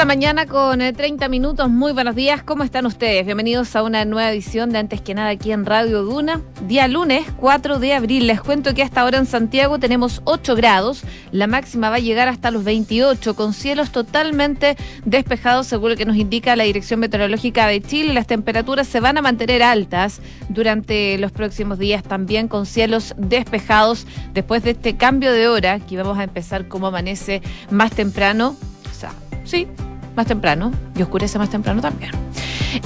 la mañana con 30 eh, minutos. Muy buenos días. ¿Cómo están ustedes? Bienvenidos a una nueva edición de Antes que nada aquí en Radio Duna. Día lunes 4 de abril. Les cuento que hasta ahora en Santiago tenemos 8 grados. La máxima va a llegar hasta los 28 con cielos totalmente despejados según lo que nos indica la Dirección Meteorológica de Chile. Las temperaturas se van a mantener altas durante los próximos días también con cielos despejados después de este cambio de hora que vamos a empezar como amanece más temprano Sí, más temprano y oscurece más temprano también.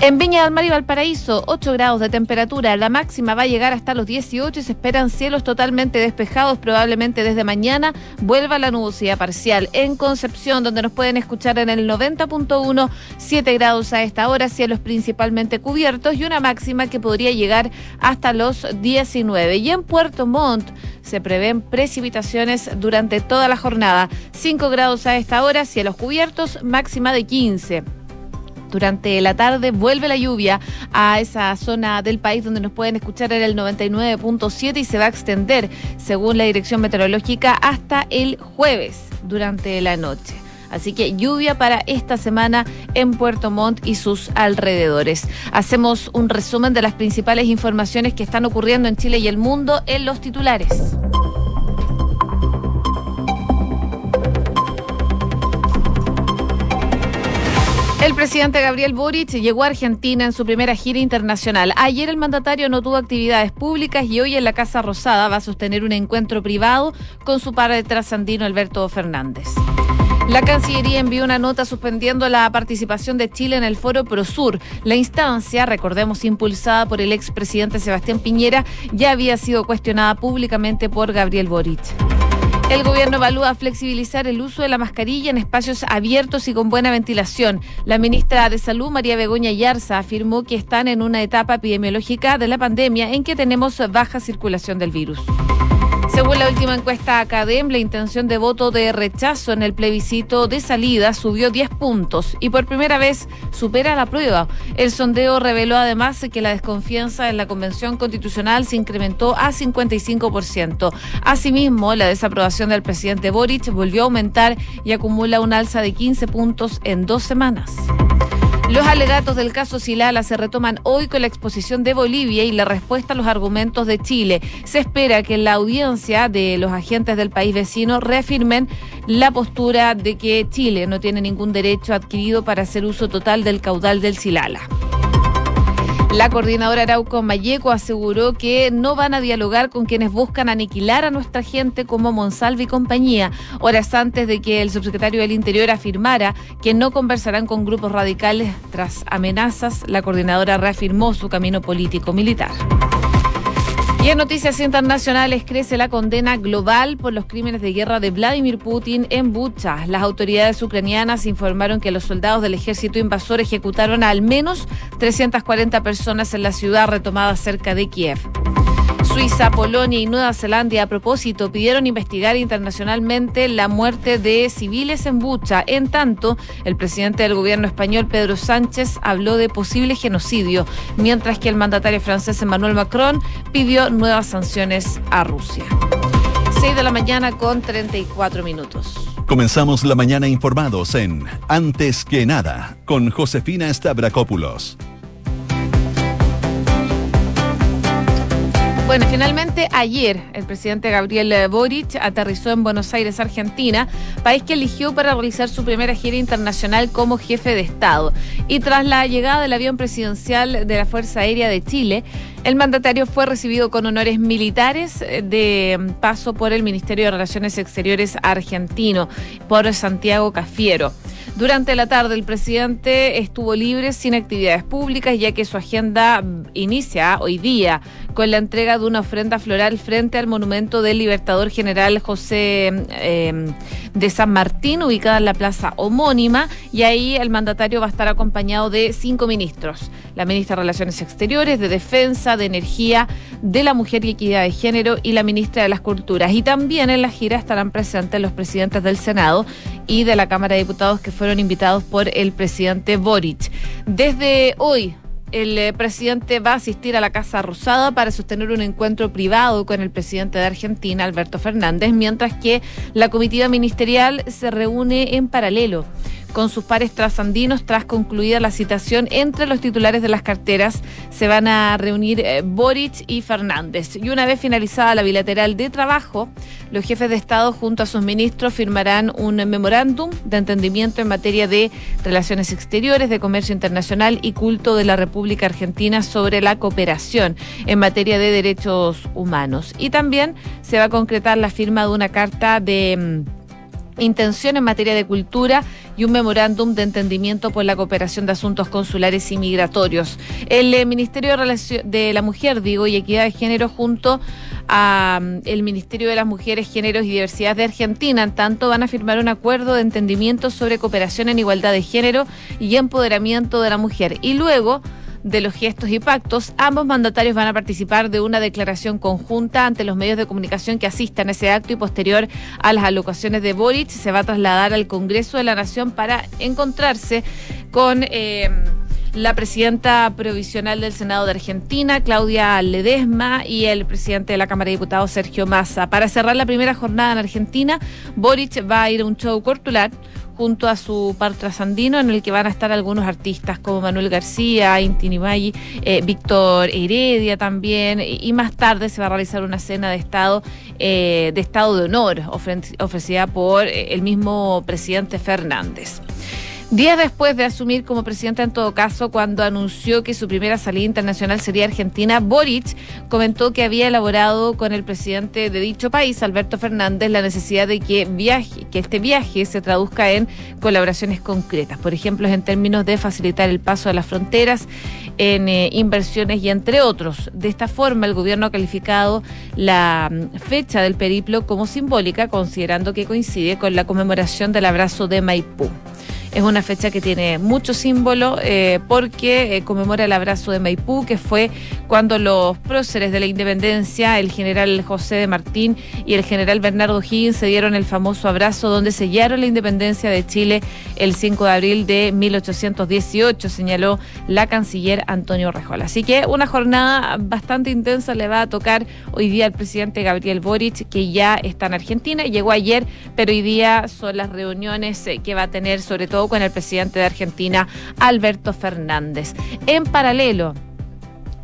En Viña del Mar y Valparaíso, 8 grados de temperatura. La máxima va a llegar hasta los 18 y se esperan cielos totalmente despejados. Probablemente desde mañana vuelva la nubosidad parcial. En Concepción, donde nos pueden escuchar en el 90.1, 7 grados a esta hora, cielos principalmente cubiertos y una máxima que podría llegar hasta los 19. Y en Puerto Montt se prevén precipitaciones durante toda la jornada. 5 grados a esta hora, cielos cubiertos, máxima de 15 durante la tarde vuelve la lluvia a esa zona del país donde nos pueden escuchar en el 99.7 y se va a extender, según la Dirección Meteorológica, hasta el jueves durante la noche. Así que lluvia para esta semana en Puerto Montt y sus alrededores. Hacemos un resumen de las principales informaciones que están ocurriendo en Chile y el mundo en los titulares. El presidente Gabriel Boric llegó a Argentina en su primera gira internacional. Ayer el mandatario no tuvo actividades públicas y hoy en la Casa Rosada va a sostener un encuentro privado con su padre trasandino Alberto Fernández. La Cancillería envió una nota suspendiendo la participación de Chile en el foro Prosur. La instancia, recordemos, impulsada por el expresidente Sebastián Piñera, ya había sido cuestionada públicamente por Gabriel Boric. El gobierno evalúa flexibilizar el uso de la mascarilla en espacios abiertos y con buena ventilación. La ministra de Salud, María Begoña Yarza, afirmó que están en una etapa epidemiológica de la pandemia en que tenemos baja circulación del virus. Según la última encuesta Academ, la intención de voto de rechazo en el plebiscito de salida subió 10 puntos y por primera vez supera la prueba. El sondeo reveló además que la desconfianza en la Convención Constitucional se incrementó a 55%. Asimismo, la desaprobación del presidente Boric volvió a aumentar y acumula un alza de 15 puntos en dos semanas. Los alegatos del caso Silala se retoman hoy con la exposición de Bolivia y la respuesta a los argumentos de Chile. Se espera que en la audiencia de los agentes del país vecino reafirmen la postura de que Chile no tiene ningún derecho adquirido para hacer uso total del caudal del Silala. La coordinadora Arauco Mayeco aseguró que no van a dialogar con quienes buscan aniquilar a nuestra gente como Monsalve y compañía, horas antes de que el subsecretario del Interior afirmara que no conversarán con grupos radicales tras amenazas. La coordinadora reafirmó su camino político militar. Y en noticias internacionales crece la condena global por los crímenes de guerra de Vladimir Putin en Bucha. Las autoridades ucranianas informaron que los soldados del ejército invasor ejecutaron a al menos 340 personas en la ciudad retomada cerca de Kiev. Suiza, Polonia y Nueva Zelanda, a propósito, pidieron investigar internacionalmente la muerte de civiles en Bucha. En tanto, el presidente del gobierno español, Pedro Sánchez, habló de posible genocidio, mientras que el mandatario francés, Emmanuel Macron, pidió nuevas sanciones a Rusia. 6 de la mañana con 34 minutos. Comenzamos la mañana informados en Antes que nada con Josefina Stavrakopoulos. Bueno, finalmente ayer el presidente Gabriel Boric aterrizó en Buenos Aires, Argentina, país que eligió para realizar su primera gira internacional como jefe de Estado. Y tras la llegada del avión presidencial de la Fuerza Aérea de Chile, el mandatario fue recibido con honores militares eh, de paso por el Ministerio de Relaciones Exteriores argentino, por Santiago Cafiero. Durante la tarde el presidente estuvo libre sin actividades públicas ya que su agenda inicia hoy día con la entrega de una ofrenda floral frente al monumento del Libertador General José em, de San Martín, ubicada en la plaza homónima, y ahí el mandatario va a estar acompañado de cinco ministros, la ministra de Relaciones Exteriores, de Defensa, de Energía, de la Mujer y Equidad de Género y la ministra de las Culturas. Y también en la gira estarán presentes los presidentes del Senado y de la Cámara de Diputados que fueron invitados por el presidente Boric. Desde hoy, el eh, presidente va a asistir a la Casa Rosada para sostener un encuentro privado con el presidente de Argentina, Alberto Fernández, mientras que la comitiva ministerial se reúne en paralelo con sus pares trasandinos tras concluida la citación entre los titulares de las carteras. Se van a reunir eh, Boric y Fernández. Y una vez finalizada la bilateral de trabajo, los jefes de Estado junto a sus ministros firmarán un memorándum de entendimiento en materia de relaciones exteriores, de comercio internacional y culto de la República Argentina sobre la cooperación en materia de derechos humanos. Y también se va a concretar la firma de una carta de mm, intención en materia de cultura y un memorándum de entendimiento por la cooperación de asuntos consulares y migratorios. El eh, Ministerio de, de la Mujer, digo, y Equidad de Género junto a mm, el Ministerio de las Mujeres, Géneros y Diversidad de Argentina, en tanto van a firmar un acuerdo de entendimiento sobre cooperación en igualdad de género y empoderamiento de la mujer. Y luego de los gestos y pactos, ambos mandatarios van a participar de una declaración conjunta ante los medios de comunicación que asistan a ese acto y posterior a las alocaciones de Boric se va a trasladar al Congreso de la Nación para encontrarse con... Eh, la presidenta provisional del Senado de Argentina, Claudia Ledesma, y el presidente de la Cámara de Diputados, Sergio Massa. Para cerrar la primera jornada en Argentina, Boric va a ir a un show cortular junto a su par trasandino en el que van a estar algunos artistas como Manuel García, Intini eh, Víctor Heredia también, y más tarde se va a realizar una cena de Estado, eh, de Estado de Honor ofrecida por eh, el mismo presidente Fernández. Días después de asumir como presidenta en todo caso, cuando anunció que su primera salida internacional sería Argentina, Boric comentó que había elaborado con el presidente de dicho país, Alberto Fernández, la necesidad de que, viaje, que este viaje se traduzca en colaboraciones concretas, por ejemplo, en términos de facilitar el paso de las fronteras, en eh, inversiones y entre otros. De esta forma, el gobierno ha calificado la mm, fecha del periplo como simbólica, considerando que coincide con la conmemoración del abrazo de Maipú. Es una fecha que tiene mucho símbolo eh, porque eh, conmemora el abrazo de Maipú, que fue cuando los próceres de la independencia, el general José de Martín y el general Bernardo Higgins, se dieron el famoso abrazo donde sellaron la independencia de Chile el 5 de abril de 1818, señaló la canciller Antonio Rejol. Así que una jornada bastante intensa le va a tocar hoy día al presidente Gabriel Boric, que ya está en Argentina, llegó ayer, pero hoy día son las reuniones eh, que va a tener sobre todo con el presidente de Argentina, Alberto Fernández. En paralelo,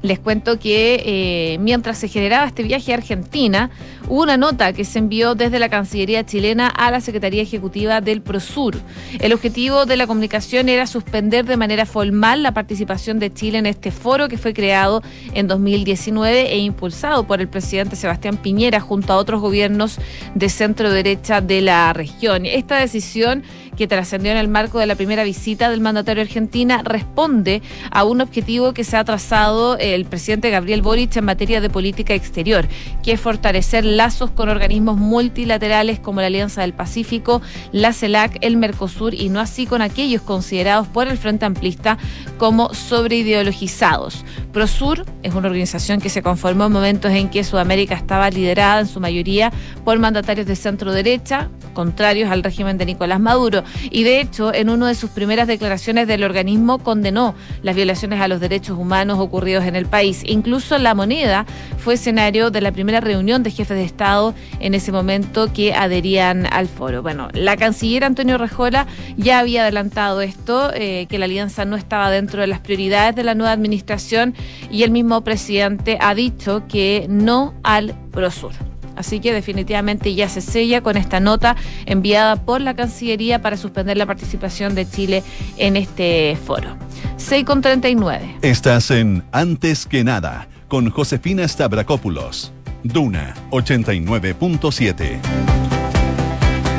les cuento que eh, mientras se generaba este viaje a Argentina, hubo una nota que se envió desde la Cancillería chilena a la Secretaría Ejecutiva del Prosur. El objetivo de la comunicación era suspender de manera formal la participación de Chile en este foro que fue creado en 2019 e impulsado por el presidente Sebastián Piñera junto a otros gobiernos de centro derecha de la región. Esta decisión que trascendió en el marco de la primera visita del mandatario argentina responde a un objetivo que se ha trazado el presidente Gabriel Boric en materia de política exterior, que es fortalecer lazos con organismos multilaterales como la Alianza del Pacífico, la CELAC, el Mercosur y no así con aquellos considerados por el Frente Amplista como sobreideologizados. Prosur es una organización que se conformó en momentos en que Sudamérica estaba liderada en su mayoría por mandatarios de centro derecha, contrarios al régimen de Nicolás Maduro. Y de hecho, en una de sus primeras declaraciones del organismo condenó las violaciones a los derechos humanos ocurridos en el país. Incluso la moneda fue escenario de la primera reunión de jefes de Estado en ese momento que adherían al foro. Bueno, la canciller Antonio Rejola ya había adelantado esto, eh, que la alianza no estaba dentro de las prioridades de la nueva administración y el mismo presidente ha dicho que no al Prosur. Así que definitivamente ya se sella con esta nota enviada por la Cancillería para suspender la participación de Chile en este foro. 6 con 39. Estás en Antes que nada con Josefina Stavrakopoulos. Duna 89.7.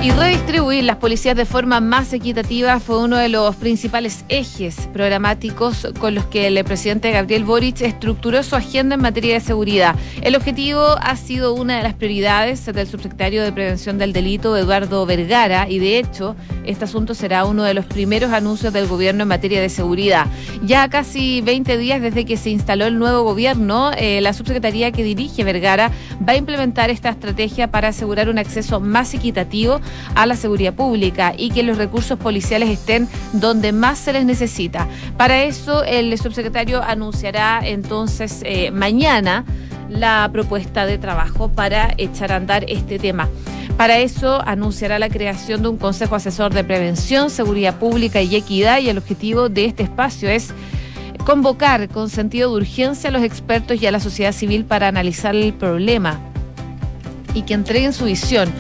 Y redistribuir las policías de forma más equitativa fue uno de los principales ejes programáticos con los que el presidente Gabriel Boric estructuró su agenda en materia de seguridad. El objetivo ha sido una de las prioridades del subsecretario de Prevención del Delito, Eduardo Vergara, y de hecho, este asunto será uno de los primeros anuncios del gobierno en materia de seguridad. Ya casi 20 días desde que se instaló el nuevo gobierno, eh, la subsecretaría que dirige Vergara va a implementar esta estrategia para asegurar un acceso más equitativo a la seguridad pública y que los recursos policiales estén donde más se les necesita. Para eso, el subsecretario anunciará entonces eh, mañana la propuesta de trabajo para echar a andar este tema. Para eso anunciará la creación de un Consejo Asesor de Prevención, Seguridad Pública y Equidad y el objetivo de este espacio es convocar con sentido de urgencia a los expertos y a la sociedad civil para analizar el problema y que entreguen su visión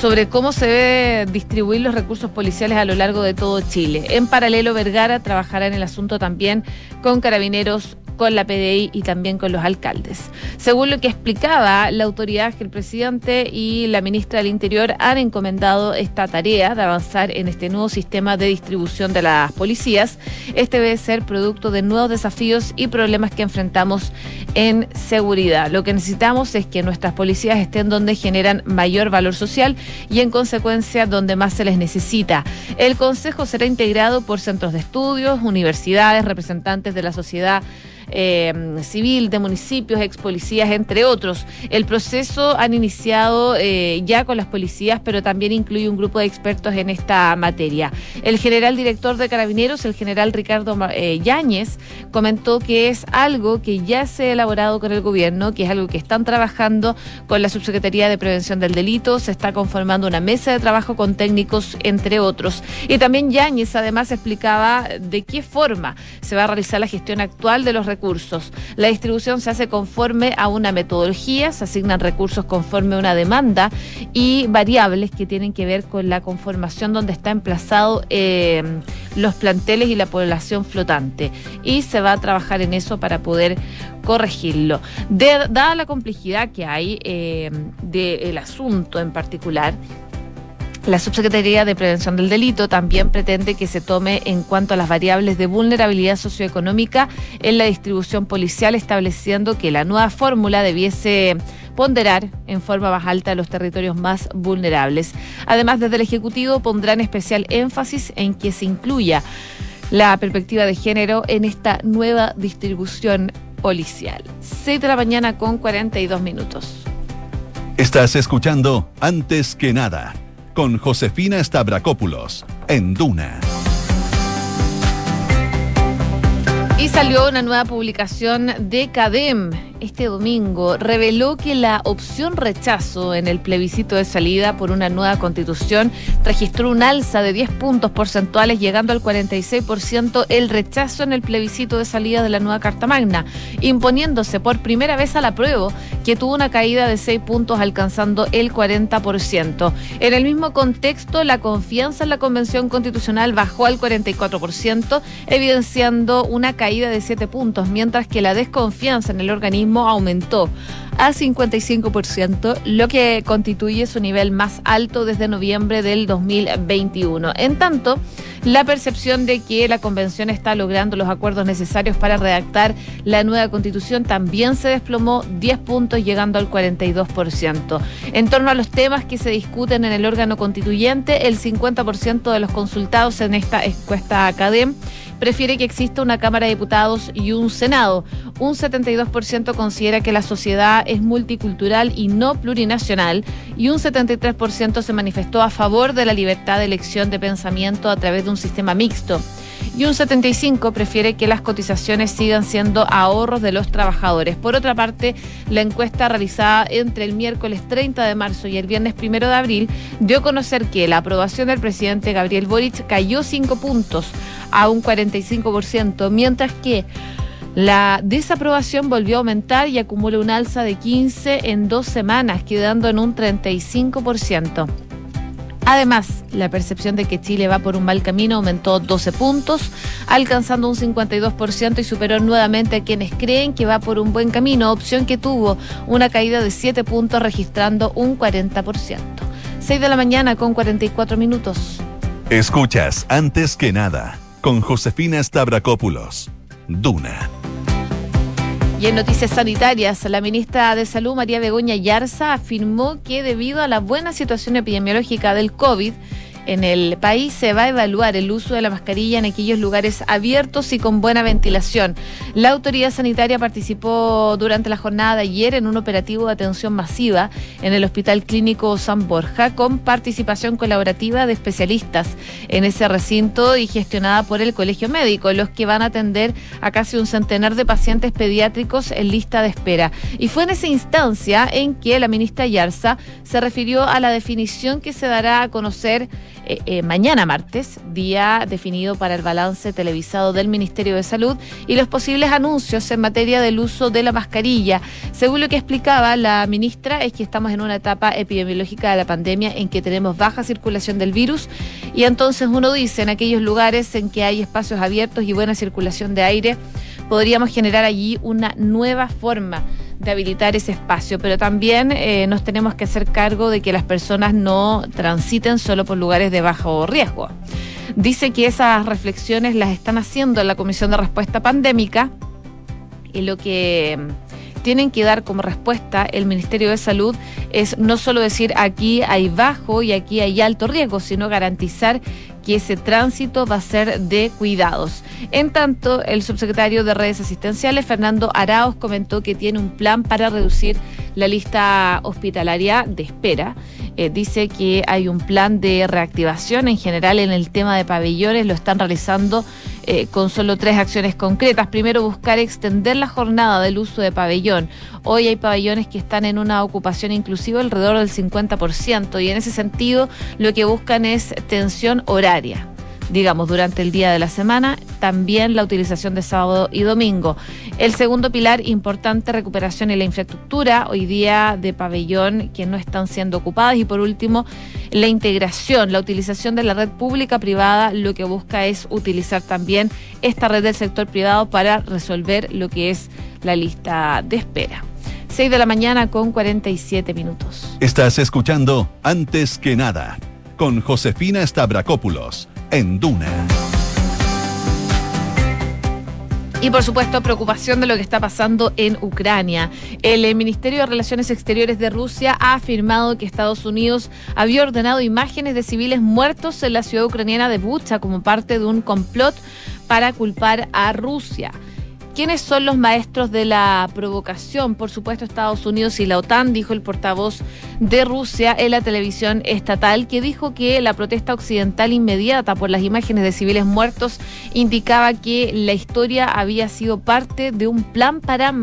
sobre cómo se debe distribuir los recursos policiales a lo largo de todo Chile. En paralelo, Vergara trabajará en el asunto también con carabineros con la PDI y también con los alcaldes. Según lo que explicaba la autoridad, que el presidente y la ministra del Interior han encomendado esta tarea de avanzar en este nuevo sistema de distribución de las policías. Este debe ser producto de nuevos desafíos y problemas que enfrentamos en seguridad. Lo que necesitamos es que nuestras policías estén donde generan mayor valor social y en consecuencia donde más se les necesita. El Consejo será integrado por centros de estudios, universidades, representantes de la sociedad eh, civil, de municipios, ex policías, entre otros. El proceso han iniciado eh, ya con las policías, pero también incluye un grupo de expertos en esta materia. El general director de Carabineros, el general Ricardo eh, Yáñez, comentó que es algo que ya se ha elaborado con el gobierno, que es algo que están trabajando con la Subsecretaría de Prevención del Delito, se está conformando una mesa de trabajo con técnicos, entre otros. Y también Yáñez además explicaba de qué forma se va a realizar la gestión actual de los recursos. La distribución se hace conforme a una metodología, se asignan recursos conforme a una demanda y variables que tienen que ver con la conformación donde está emplazado eh, los planteles y la población flotante. Y se va a trabajar en eso para poder corregirlo. dada la complejidad que hay eh, del asunto en particular, la Subsecretaría de Prevención del Delito también pretende que se tome en cuanto a las variables de vulnerabilidad socioeconómica en la distribución policial, estableciendo que la nueva fórmula debiese ponderar en forma más alta los territorios más vulnerables. Además, desde el Ejecutivo pondrán especial énfasis en que se incluya la perspectiva de género en esta nueva distribución policial. 6 de la mañana con 42 minutos. Estás escuchando Antes que nada con Josefina Stavrakopoulos en Duna. Y salió una nueva publicación de CADEM este domingo reveló que la opción rechazo en el plebiscito de salida por una nueva constitución registró un alza de 10 puntos porcentuales, llegando al 46% el rechazo en el plebiscito de salida de la nueva Carta Magna, imponiéndose por primera vez a la prueba, que tuvo una caída de 6 puntos, alcanzando el 40%. En el mismo contexto, la confianza en la Convención Constitucional bajó al 44%, evidenciando una caída de 7 puntos, mientras que la desconfianza en el organismo aumentó a 55%, lo que constituye su nivel más alto desde noviembre del 2021. En tanto, la percepción de que la convención está logrando los acuerdos necesarios para redactar la nueva constitución también se desplomó 10 puntos llegando al 42%. En torno a los temas que se discuten en el órgano constituyente, el 50% de los consultados en esta encuesta académica prefiere que exista una Cámara de Diputados y un Senado. Un 72% considera que la sociedad es multicultural y no plurinacional y un 73% se manifestó a favor de la libertad de elección de pensamiento a través de un sistema mixto y un 75 prefiere que las cotizaciones sigan siendo ahorros de los trabajadores. Por otra parte, la encuesta realizada entre el miércoles 30 de marzo y el viernes 1 de abril dio a conocer que la aprobación del presidente Gabriel Boric cayó 5 puntos a un 45%, mientras que la desaprobación volvió a aumentar y acumula un alza de 15 en dos semanas, quedando en un 35%. Además, la percepción de que Chile va por un mal camino aumentó 12 puntos, alcanzando un 52% y superó nuevamente a quienes creen que va por un buen camino, opción que tuvo una caída de 7 puntos registrando un 40%. 6 de la mañana con 44 minutos. Escuchas antes que nada con Josefina Stavrakopoulos. Duna. Y en noticias sanitarias, la ministra de Salud, María Begoña Yarza, afirmó que debido a la buena situación epidemiológica del COVID, en el país se va a evaluar el uso de la mascarilla en aquellos lugares abiertos y con buena ventilación. La autoridad sanitaria participó durante la jornada de ayer en un operativo de atención masiva en el Hospital Clínico San Borja con participación colaborativa de especialistas en ese recinto y gestionada por el Colegio Médico, los que van a atender a casi un centenar de pacientes pediátricos en lista de espera. Y fue en esa instancia en que la ministra Yarza se refirió a la definición que se dará a conocer eh, eh, mañana martes, día definido para el balance televisado del Ministerio de Salud y los posibles anuncios en materia del uso de la mascarilla. Según lo que explicaba la ministra, es que estamos en una etapa epidemiológica de la pandemia en que tenemos baja circulación del virus y entonces uno dice en aquellos lugares en que hay espacios abiertos y buena circulación de aire, podríamos generar allí una nueva forma de habilitar ese espacio, pero también eh, nos tenemos que hacer cargo de que las personas no transiten solo por lugares de bajo riesgo. Dice que esas reflexiones las están haciendo en la Comisión de Respuesta Pandémica y lo que tienen que dar como respuesta el Ministerio de Salud es no solo decir aquí hay bajo y aquí hay alto riesgo, sino garantizar que ese tránsito va a ser de cuidados. En tanto, el subsecretario de redes asistenciales, Fernando Araos, comentó que tiene un plan para reducir la lista hospitalaria de espera. Eh, dice que hay un plan de reactivación en general en el tema de pabellones, lo están realizando eh, con solo tres acciones concretas. Primero, buscar extender la jornada del uso de pabellón. Hoy hay pabellones que están en una ocupación inclusiva alrededor del 50% y en ese sentido lo que buscan es tensión horaria digamos, durante el día de la semana, también la utilización de sábado y domingo. El segundo pilar importante, recuperación y la infraestructura, hoy día de pabellón que no están siendo ocupadas. Y por último, la integración, la utilización de la red pública privada, lo que busca es utilizar también esta red del sector privado para resolver lo que es la lista de espera. 6 de la mañana con 47 minutos. Estás escuchando Antes que nada con Josefina Stavrakopoulos en Duna. Y por supuesto, preocupación de lo que está pasando en Ucrania. El eh, Ministerio de Relaciones Exteriores de Rusia ha afirmado que Estados Unidos había ordenado imágenes de civiles muertos en la ciudad ucraniana de Bucha como parte de un complot para culpar a Rusia. ¿Quiénes son los maestros de la provocación? Por supuesto, Estados Unidos y la OTAN, dijo el portavoz de Rusia en la televisión estatal, que dijo que la protesta occidental inmediata por las imágenes de civiles muertos indicaba que la historia había sido parte de un plan para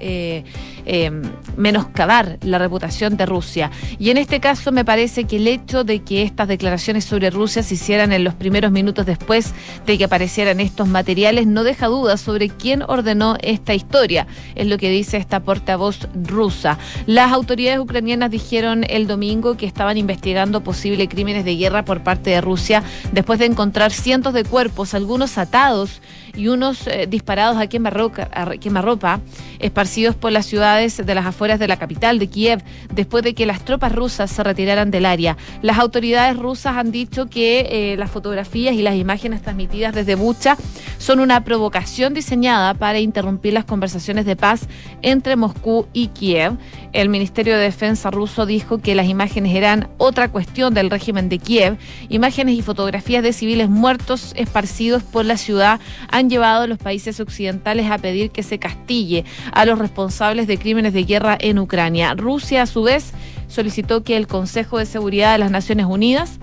eh, eh, menoscabar la reputación de Rusia. Y en este caso me parece que el hecho de que estas declaraciones sobre Rusia se hicieran en los primeros minutos después de que aparecieran estos materiales no deja dudas sobre quién ordenó esta historia, es lo que dice esta portavoz rusa. Las autoridades ucranianas dijeron el domingo que estaban investigando posibles crímenes de guerra por parte de Rusia después de encontrar cientos de cuerpos, algunos atados y unos eh, disparados a quemarropa esparcidos por las ciudades de las afueras de la capital de Kiev después de que las tropas rusas se retiraran del área. Las autoridades rusas han dicho que eh, las fotografías y las imágenes transmitidas desde Bucha son una provocación diseñada para interrumpir las conversaciones de paz entre Moscú y Kiev. El Ministerio de Defensa ruso dijo que las imágenes eran otra cuestión del régimen de Kiev. Imágenes y fotografías de civiles muertos esparcidos por la ciudad han llevado a los países occidentales a pedir que se castille a los responsables de crímenes de guerra en Ucrania. Rusia, a su vez, solicitó que el Consejo de Seguridad de las Naciones Unidas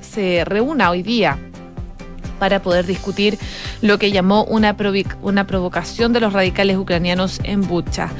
se reúna hoy día para poder discutir lo que llamó una, una provocación de los radicales ucranianos en Bucha.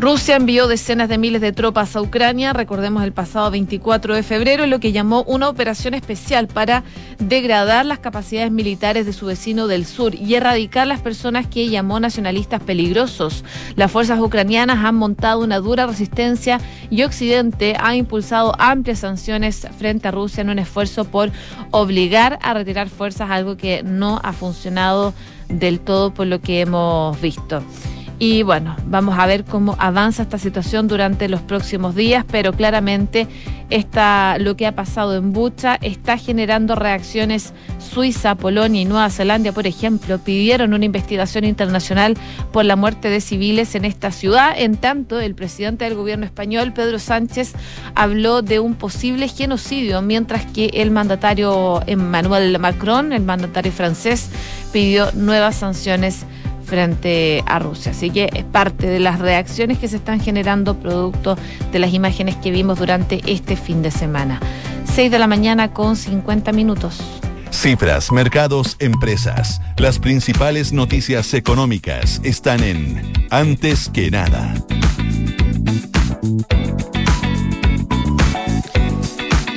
Rusia envió decenas de miles de tropas a Ucrania, recordemos el pasado 24 de febrero, lo que llamó una operación especial para degradar las capacidades militares de su vecino del sur y erradicar las personas que llamó nacionalistas peligrosos. Las fuerzas ucranianas han montado una dura resistencia y Occidente ha impulsado amplias sanciones frente a Rusia en un esfuerzo por obligar a retirar fuerzas, algo que no ha funcionado del todo por lo que hemos visto. Y bueno, vamos a ver cómo avanza esta situación durante los próximos días, pero claramente esta, lo que ha pasado en Bucha está generando reacciones. Suiza, Polonia y Nueva Zelanda, por ejemplo, pidieron una investigación internacional por la muerte de civiles en esta ciudad. En tanto, el presidente del gobierno español, Pedro Sánchez, habló de un posible genocidio, mientras que el mandatario Emmanuel Macron, el mandatario francés, pidió nuevas sanciones frente a Rusia. Así que es parte de las reacciones que se están generando producto de las imágenes que vimos durante este fin de semana. 6 de la mañana con 50 minutos. Cifras, mercados, empresas. Las principales noticias económicas están en Antes que nada.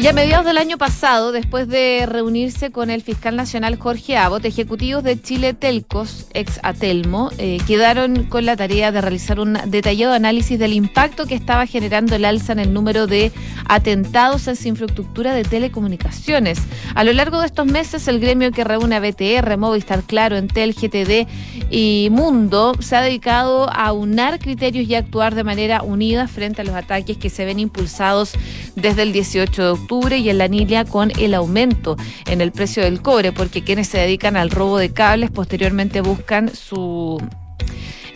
Y a mediados del año pasado, después de reunirse con el fiscal nacional Jorge Abot, ejecutivos de Chile Telcos, ex Atelmo, eh, quedaron con la tarea de realizar un detallado análisis del impacto que estaba generando el alza en el número de atentados en su infraestructura de telecomunicaciones. A lo largo de estos meses, el gremio que reúne a BTR, Movistar Claro, Entel, GTD y Mundo se ha dedicado a unar criterios y actuar de manera unida frente a los ataques que se ven impulsados desde el 18 de octubre y en la niña con el aumento en el precio del cobre, porque quienes se dedican al robo de cables posteriormente buscan su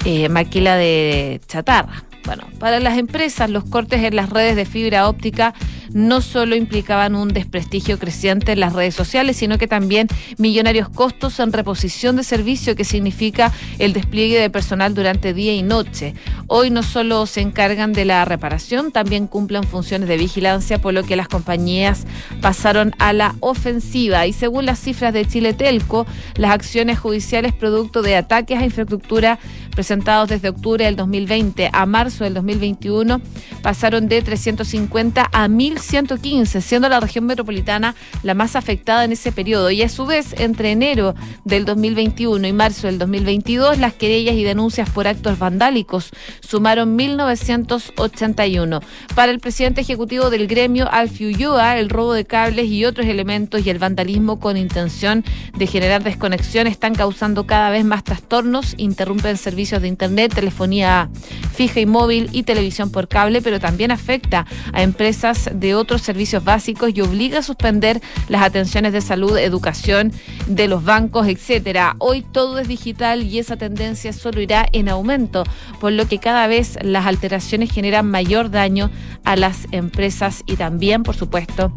eh, maquila de chatarra. Bueno, para las empresas los cortes en las redes de fibra óptica no solo implicaban un desprestigio creciente en las redes sociales, sino que también millonarios costos en reposición de servicio, que significa el despliegue de personal durante día y noche. Hoy no solo se encargan de la reparación, también cumplen funciones de vigilancia, por lo que las compañías pasaron a la ofensiva. Y según las cifras de Chile Telco, las acciones judiciales producto de ataques a infraestructura presentados desde octubre del 2020 a marzo del 2021 pasaron de 350 a 1115, siendo la región metropolitana la más afectada en ese periodo. Y a su vez, entre enero del 2021 y marzo del 2022, las querellas y denuncias por actos vandálicos sumaron 1981. Para el presidente ejecutivo del gremio, Alfio Ulloa, el robo de cables y otros elementos y el vandalismo con intención de generar desconexión están causando cada vez más trastornos, interrumpen servicios de Internet, telefonía fija y móvil y televisión por cable, pero también afecta a empresas de otros servicios básicos y obliga a suspender las atenciones de salud, educación de los bancos, etcétera. Hoy todo es digital y esa tendencia solo irá en aumento, por lo que cada vez las alteraciones generan mayor daño a las empresas y también, por supuesto,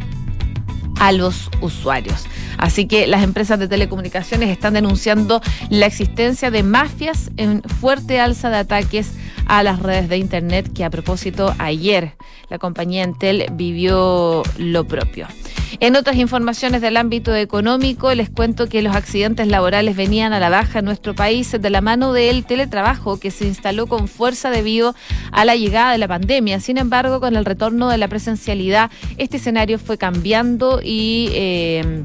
a los usuarios. Así que las empresas de telecomunicaciones están denunciando la existencia de mafias en fuerte alza de ataques a las redes de Internet, que a propósito ayer la compañía Entel vivió lo propio. En otras informaciones del ámbito económico, les cuento que los accidentes laborales venían a la baja en nuestro país de la mano del teletrabajo que se instaló con fuerza debido a la llegada de la pandemia. Sin embargo, con el retorno de la presencialidad, este escenario fue cambiando y... Eh,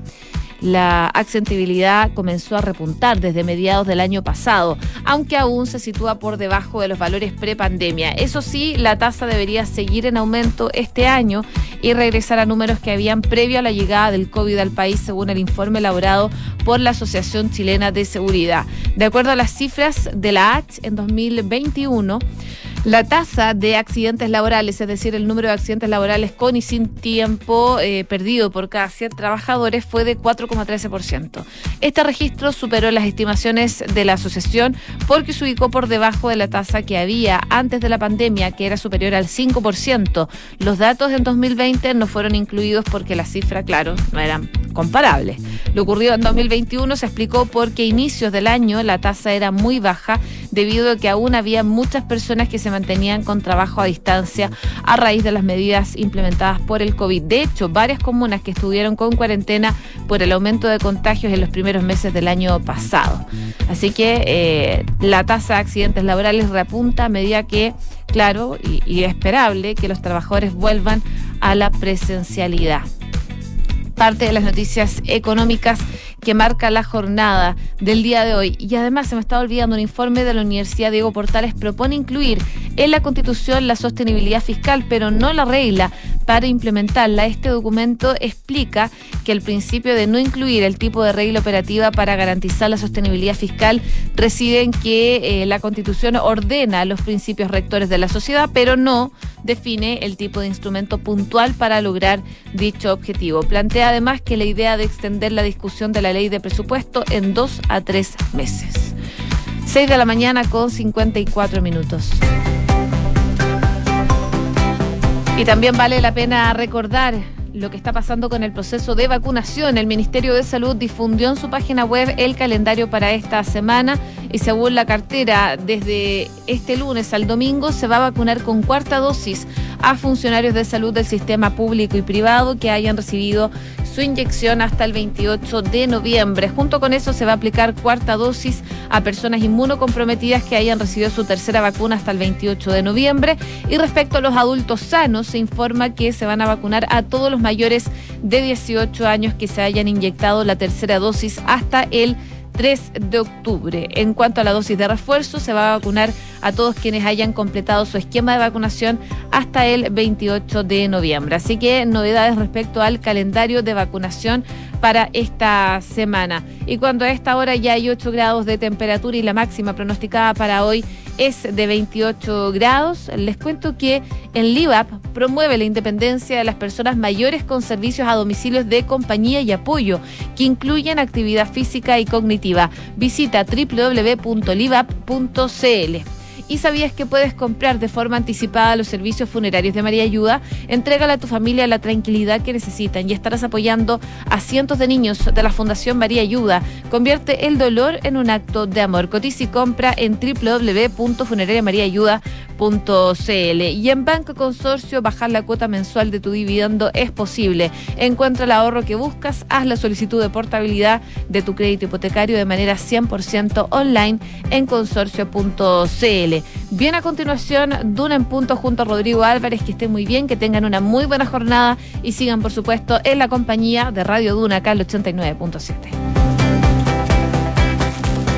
la accesibilidad comenzó a repuntar desde mediados del año pasado, aunque aún se sitúa por debajo de los valores prepandemia. Eso sí, la tasa debería seguir en aumento este año y regresar a números que habían previo a la llegada del COVID al país, según el informe elaborado por la Asociación Chilena de Seguridad. De acuerdo a las cifras de la H en 2021, la tasa de accidentes laborales, es decir, el número de accidentes laborales con y sin tiempo eh, perdido por cada 100 trabajadores fue de 4,13%. Este registro superó las estimaciones de la asociación porque se ubicó por debajo de la tasa que había antes de la pandemia, que era superior al 5%. Los datos en 2020 no fueron incluidos porque la cifra, claro, no eran comparables. Lo ocurrido en 2021 se explicó porque a inicios del año la tasa era muy baja debido a que aún había muchas personas que se mantenían con trabajo a distancia a raíz de las medidas implementadas por el COVID. De hecho, varias comunas que estuvieron con cuarentena por el aumento de contagios en los primeros meses del año pasado. Así que eh, la tasa de accidentes laborales repunta a medida que, claro, y, y esperable que los trabajadores vuelvan a la presencialidad parte de las noticias económicas que marca la jornada del día de hoy. Y además se me está olvidando un informe de la Universidad Diego Portales propone incluir en la Constitución la sostenibilidad fiscal, pero no la regla para implementarla. Este documento explica que el principio de no incluir el tipo de regla operativa para garantizar la sostenibilidad fiscal reside en que eh, la Constitución ordena los principios rectores de la sociedad, pero no define el tipo de instrumento puntual para lograr dicho objetivo. Plantea además que la idea de extender la discusión de la ley de presupuesto en dos a tres meses. 6 de la mañana con 54 minutos. Y también vale la pena recordar lo que está pasando con el proceso de vacunación. El Ministerio de Salud difundió en su página web el calendario para esta semana y según la cartera, desde este lunes al domingo se va a vacunar con cuarta dosis a funcionarios de salud del sistema público y privado que hayan recibido su inyección hasta el 28 de noviembre. Junto con eso se va a aplicar cuarta dosis a personas inmunocomprometidas que hayan recibido su tercera vacuna hasta el 28 de noviembre. Y respecto a los adultos sanos, se informa que se van a vacunar a todos los mayores de 18 años que se hayan inyectado la tercera dosis hasta el 3 de octubre. En cuanto a la dosis de refuerzo, se va a vacunar todos quienes hayan completado su esquema de vacunación hasta el 28 de noviembre. Así que novedades respecto al calendario de vacunación para esta semana. Y cuando a esta hora ya hay 8 grados de temperatura y la máxima pronosticada para hoy es de 28 grados. Les cuento que en LIVAP promueve la independencia de las personas mayores con servicios a domicilios de compañía y apoyo que incluyen actividad física y cognitiva. Visita www.livap.cl. ¿Y sabías que puedes comprar de forma anticipada los servicios funerarios de María Ayuda? Entrégale a tu familia la tranquilidad que necesitan y estarás apoyando a cientos de niños de la Fundación María Ayuda. Convierte el dolor en un acto de amor. Cotiza y compra en www.funerariamariaayuda.cl. Y en Banco Consorcio, bajar la cuota mensual de tu dividendo es posible. Encuentra el ahorro que buscas, haz la solicitud de portabilidad de tu crédito hipotecario de manera 100% online en consorcio.cl. Bien a continuación, Duna en punto junto a Rodrigo Álvarez, que estén muy bien, que tengan una muy buena jornada y sigan, por supuesto, en la compañía de Radio Duna acá el 89.7.